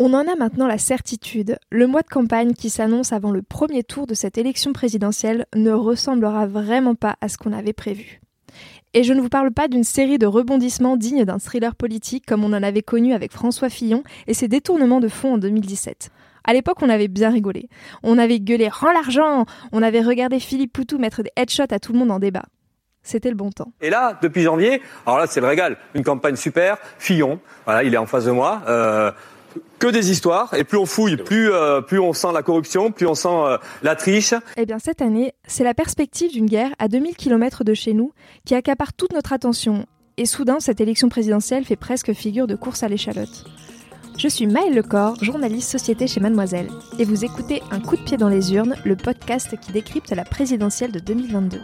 On en a maintenant la certitude. Le mois de campagne qui s'annonce avant le premier tour de cette élection présidentielle ne ressemblera vraiment pas à ce qu'on avait prévu. Et je ne vous parle pas d'une série de rebondissements dignes d'un thriller politique comme on en avait connu avec François Fillon et ses détournements de fonds en 2017. À l'époque, on avait bien rigolé. On avait gueulé Rends l'argent On avait regardé Philippe Poutou mettre des headshots à tout le monde en débat. C'était le bon temps. Et là, depuis janvier, alors là, c'est le régal. Une campagne super. Fillon, voilà, il est en face de moi. Euh, que des histoires. Et plus on fouille, plus, euh, plus on sent la corruption, plus on sent euh, la triche. Eh bien, cette année, c'est la perspective d'une guerre à 2000 km de chez nous qui accapare toute notre attention. Et soudain, cette élection présidentielle fait presque figure de course à l'échalote. Je suis Maëlle Lecor, journaliste société chez Mademoiselle, et vous écoutez Un coup de pied dans les urnes, le podcast qui décrypte la présidentielle de 2022.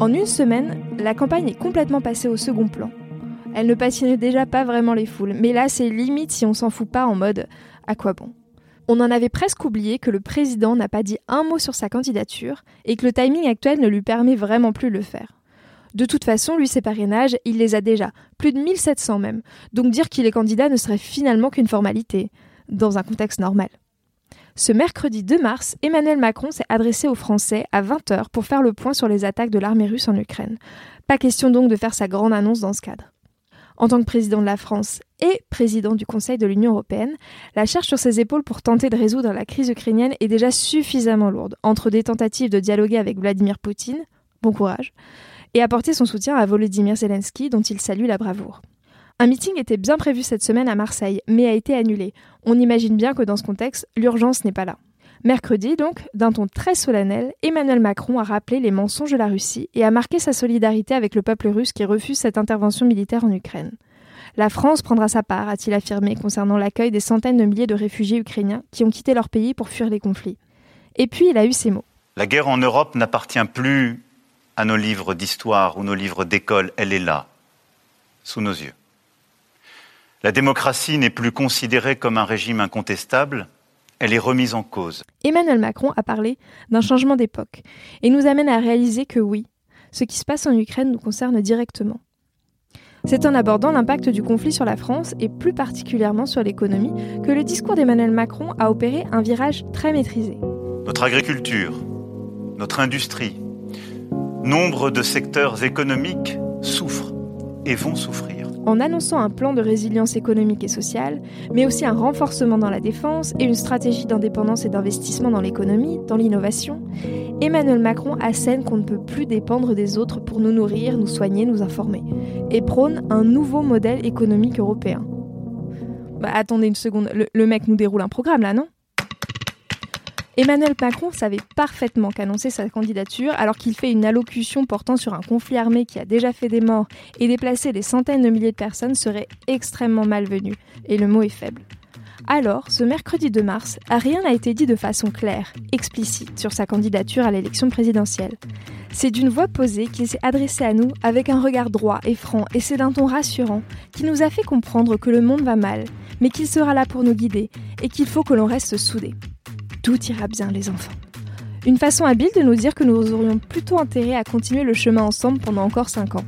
En une semaine, la campagne est complètement passée au second plan. Elle ne passionnait déjà pas vraiment les foules, mais là c'est limite si on s'en fout pas en mode à quoi bon? On en avait presque oublié que le président n'a pas dit un mot sur sa candidature et que le timing actuel ne lui permet vraiment plus de le faire. De toute façon, lui, ses parrainages, il les a déjà, plus de 1700 même, donc dire qu'il est candidat ne serait finalement qu'une formalité, dans un contexte normal. Ce mercredi 2 mars, Emmanuel Macron s'est adressé aux Français à 20h pour faire le point sur les attaques de l'armée russe en Ukraine. Pas question donc de faire sa grande annonce dans ce cadre. En tant que président de la France et président du Conseil de l'Union européenne, la charge sur ses épaules pour tenter de résoudre la crise ukrainienne est déjà suffisamment lourde, entre des tentatives de dialoguer avec Vladimir Poutine, bon courage, et apporter son soutien à Volodymyr Zelensky, dont il salue la bravoure. Un meeting était bien prévu cette semaine à Marseille, mais a été annulé. On imagine bien que dans ce contexte, l'urgence n'est pas là. Mercredi, donc, d'un ton très solennel, Emmanuel Macron a rappelé les mensonges de la Russie et a marqué sa solidarité avec le peuple russe qui refuse cette intervention militaire en Ukraine. La France prendra sa part, a-t-il affirmé, concernant l'accueil des centaines de milliers de réfugiés ukrainiens qui ont quitté leur pays pour fuir les conflits. Et puis il a eu ces mots. La guerre en Europe n'appartient plus à nos livres d'histoire ou nos livres d'école, elle est là, sous nos yeux. La démocratie n'est plus considérée comme un régime incontestable, elle est remise en cause. Emmanuel Macron a parlé d'un changement d'époque et nous amène à réaliser que oui, ce qui se passe en Ukraine nous concerne directement. C'est en abordant l'impact du conflit sur la France et plus particulièrement sur l'économie que le discours d'Emmanuel Macron a opéré un virage très maîtrisé. Notre agriculture, notre industrie, nombre de secteurs économiques souffrent et vont souffrir en annonçant un plan de résilience économique et sociale, mais aussi un renforcement dans la défense et une stratégie d'indépendance et d'investissement dans l'économie, dans l'innovation, Emmanuel Macron assène qu'on ne peut plus dépendre des autres pour nous nourrir, nous soigner, nous informer, et prône un nouveau modèle économique européen. Bah attendez une seconde, le mec nous déroule un programme là, non? Emmanuel Macron savait parfaitement qu'annoncer sa candidature, alors qu'il fait une allocution portant sur un conflit armé qui a déjà fait des morts et déplacé des centaines de milliers de personnes, serait extrêmement malvenu. Et le mot est faible. Alors, ce mercredi 2 mars, rien n'a été dit de façon claire, explicite, sur sa candidature à l'élection présidentielle. C'est d'une voix posée qu'il s'est adressé à nous avec un regard droit et franc, et c'est d'un ton rassurant qui nous a fait comprendre que le monde va mal, mais qu'il sera là pour nous guider et qu'il faut que l'on reste soudés. Tout ira bien, les enfants. Une façon habile de nous dire que nous aurions plutôt intérêt à continuer le chemin ensemble pendant encore 5 ans.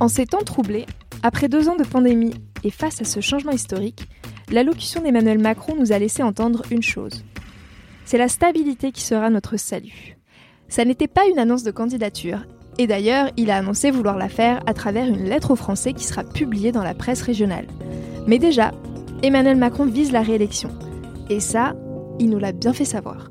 En ces temps troublés, après deux ans de pandémie et face à ce changement historique, l'allocution d'Emmanuel Macron nous a laissé entendre une chose. C'est la stabilité qui sera notre salut. Ça n'était pas une annonce de candidature, et d'ailleurs, il a annoncé vouloir la faire à travers une lettre aux Français qui sera publiée dans la presse régionale. Mais déjà, Emmanuel Macron vise la réélection. Et ça, il nous l'a bien fait savoir.